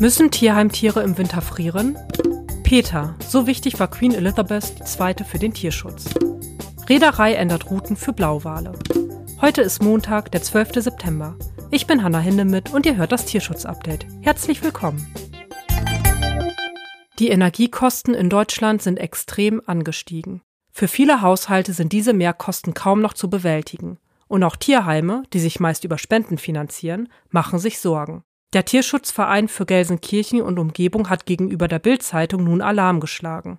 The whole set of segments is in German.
Müssen Tierheimtiere im Winter frieren? Peter, so wichtig war Queen Elizabeth II. für den Tierschutz. Reederei ändert Routen für Blauwale. Heute ist Montag, der 12. September. Ich bin Hanna Hindemith und ihr hört das Tierschutz-Update. Herzlich willkommen. Die Energiekosten in Deutschland sind extrem angestiegen. Für viele Haushalte sind diese Mehrkosten kaum noch zu bewältigen. Und auch Tierheime, die sich meist über Spenden finanzieren, machen sich Sorgen. Der Tierschutzverein für Gelsenkirchen und Umgebung hat gegenüber der Bild-Zeitung nun Alarm geschlagen.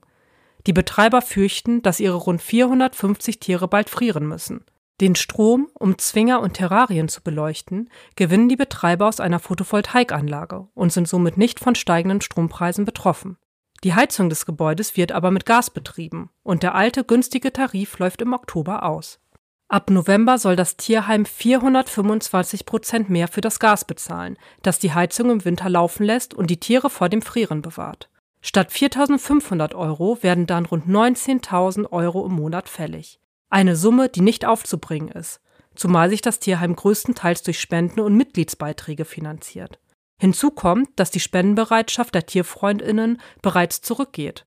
Die Betreiber fürchten, dass ihre rund 450 Tiere bald frieren müssen. Den Strom, um Zwinger und Terrarien zu beleuchten, gewinnen die Betreiber aus einer Photovoltaikanlage und sind somit nicht von steigenden Strompreisen betroffen. Die Heizung des Gebäudes wird aber mit Gas betrieben und der alte günstige Tarif läuft im Oktober aus. Ab November soll das Tierheim 425 Prozent mehr für das Gas bezahlen, das die Heizung im Winter laufen lässt und die Tiere vor dem Frieren bewahrt. Statt 4.500 Euro werden dann rund 19.000 Euro im Monat fällig. Eine Summe, die nicht aufzubringen ist, zumal sich das Tierheim größtenteils durch Spenden und Mitgliedsbeiträge finanziert. Hinzu kommt, dass die Spendenbereitschaft der Tierfreundinnen bereits zurückgeht.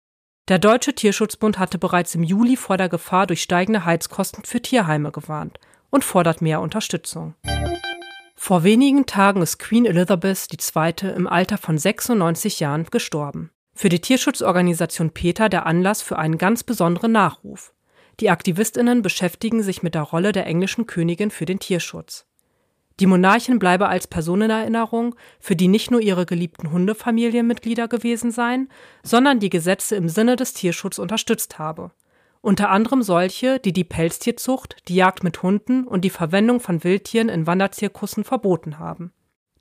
Der Deutsche Tierschutzbund hatte bereits im Juli vor der Gefahr durch steigende Heizkosten für Tierheime gewarnt und fordert mehr Unterstützung. Vor wenigen Tagen ist Queen Elizabeth II. im Alter von 96 Jahren gestorben. Für die Tierschutzorganisation PETA der Anlass für einen ganz besonderen Nachruf. Die Aktivistinnen beschäftigen sich mit der Rolle der englischen Königin für den Tierschutz. Die Monarchin bleibe als Personenerinnerung, für die nicht nur ihre geliebten Hundefamilienmitglieder gewesen seien, sondern die Gesetze im Sinne des Tierschutzes unterstützt habe. Unter anderem solche, die die Pelztierzucht, die Jagd mit Hunden und die Verwendung von Wildtieren in Wanderzirkussen verboten haben.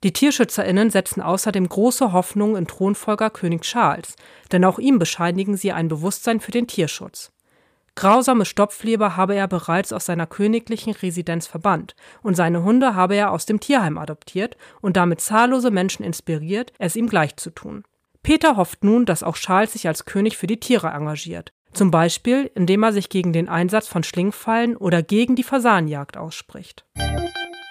Die TierschützerInnen setzen außerdem große Hoffnung in Thronfolger König Charles, denn auch ihm bescheinigen sie ein Bewusstsein für den Tierschutz. Grausame Stopfleber habe er bereits aus seiner königlichen Residenz verbannt und seine Hunde habe er aus dem Tierheim adoptiert und damit zahllose Menschen inspiriert, es ihm gleich zu tun. Peter hofft nun, dass auch Charles sich als König für die Tiere engagiert, zum Beispiel indem er sich gegen den Einsatz von Schlingfallen oder gegen die Fasanjagd ausspricht.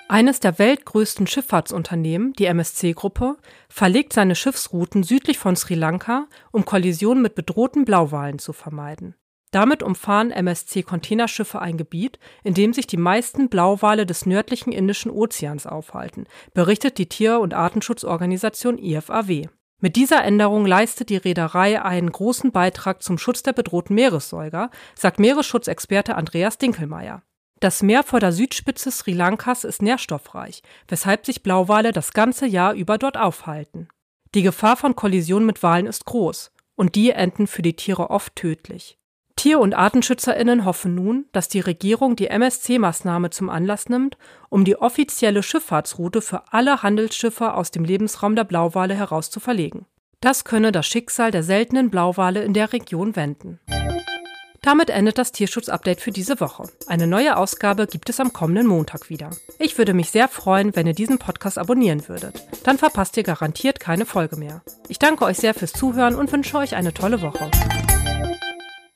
Eines der weltgrößten Schifffahrtsunternehmen, die MSC-Gruppe, verlegt seine Schiffsrouten südlich von Sri Lanka, um Kollisionen mit bedrohten Blauwalen zu vermeiden. Damit umfahren MSC-Containerschiffe ein Gebiet, in dem sich die meisten Blauwale des nördlichen Indischen Ozeans aufhalten, berichtet die Tier- und Artenschutzorganisation IFAW. Mit dieser Änderung leistet die Reederei einen großen Beitrag zum Schutz der bedrohten Meeressäuger, sagt Meeresschutzexperte Andreas Dinkelmeier. Das Meer vor der Südspitze Sri Lankas ist nährstoffreich, weshalb sich Blauwale das ganze Jahr über dort aufhalten. Die Gefahr von Kollisionen mit Walen ist groß und die enden für die Tiere oft tödlich. Tier- und Artenschützerinnen hoffen nun, dass die Regierung die MSC-Maßnahme zum Anlass nimmt, um die offizielle Schifffahrtsroute für alle Handelsschiffe aus dem Lebensraum der Blauwale heraus zu verlegen. Das könne das Schicksal der seltenen Blauwale in der Region wenden. Damit endet das Tierschutz-Update für diese Woche. Eine neue Ausgabe gibt es am kommenden Montag wieder. Ich würde mich sehr freuen, wenn ihr diesen Podcast abonnieren würdet. Dann verpasst ihr garantiert keine Folge mehr. Ich danke euch sehr fürs Zuhören und wünsche euch eine tolle Woche.